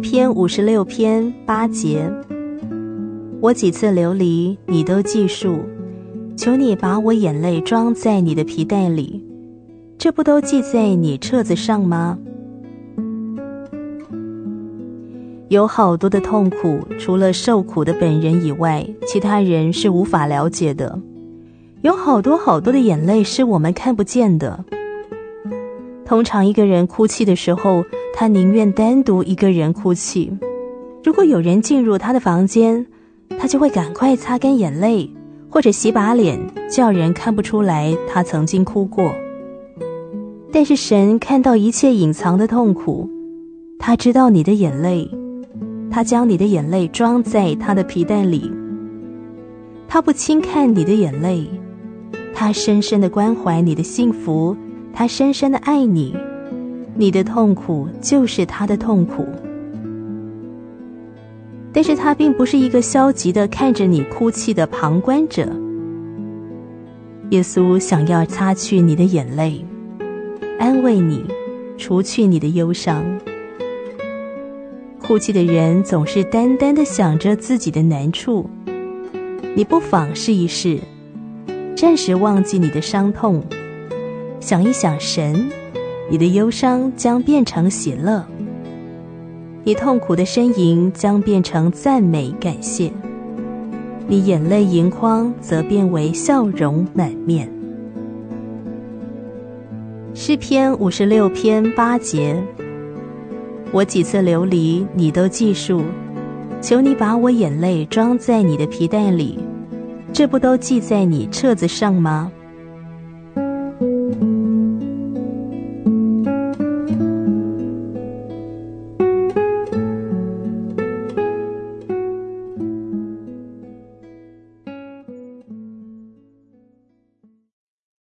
篇五十六篇八节，我几次流离，你都记数，求你把我眼泪装在你的皮带里，这不都记在你册子上吗？有好多的痛苦，除了受苦的本人以外，其他人是无法了解的。有好多好多的眼泪是我们看不见的。通常一个人哭泣的时候，他宁愿单独一个人哭泣。如果有人进入他的房间，他就会赶快擦干眼泪，或者洗把脸，叫人看不出来他曾经哭过。但是神看到一切隐藏的痛苦，他知道你的眼泪，他将你的眼泪装在他的皮袋里。他不轻看你的眼泪，他深深的关怀你的幸福，他深深的爱你。你的痛苦就是他的痛苦，但是他并不是一个消极的看着你哭泣的旁观者。耶稣想要擦去你的眼泪，安慰你，除去你的忧伤。哭泣的人总是单单的想着自己的难处，你不妨试一试，暂时忘记你的伤痛，想一想神。你的忧伤将变成喜乐，你痛苦的呻吟将变成赞美感谢，你眼泪盈眶则变为笑容满面。诗篇五十六篇八节，我几次流离，你都记数，求你把我眼泪装在你的皮袋里，这不都记在你册子上吗？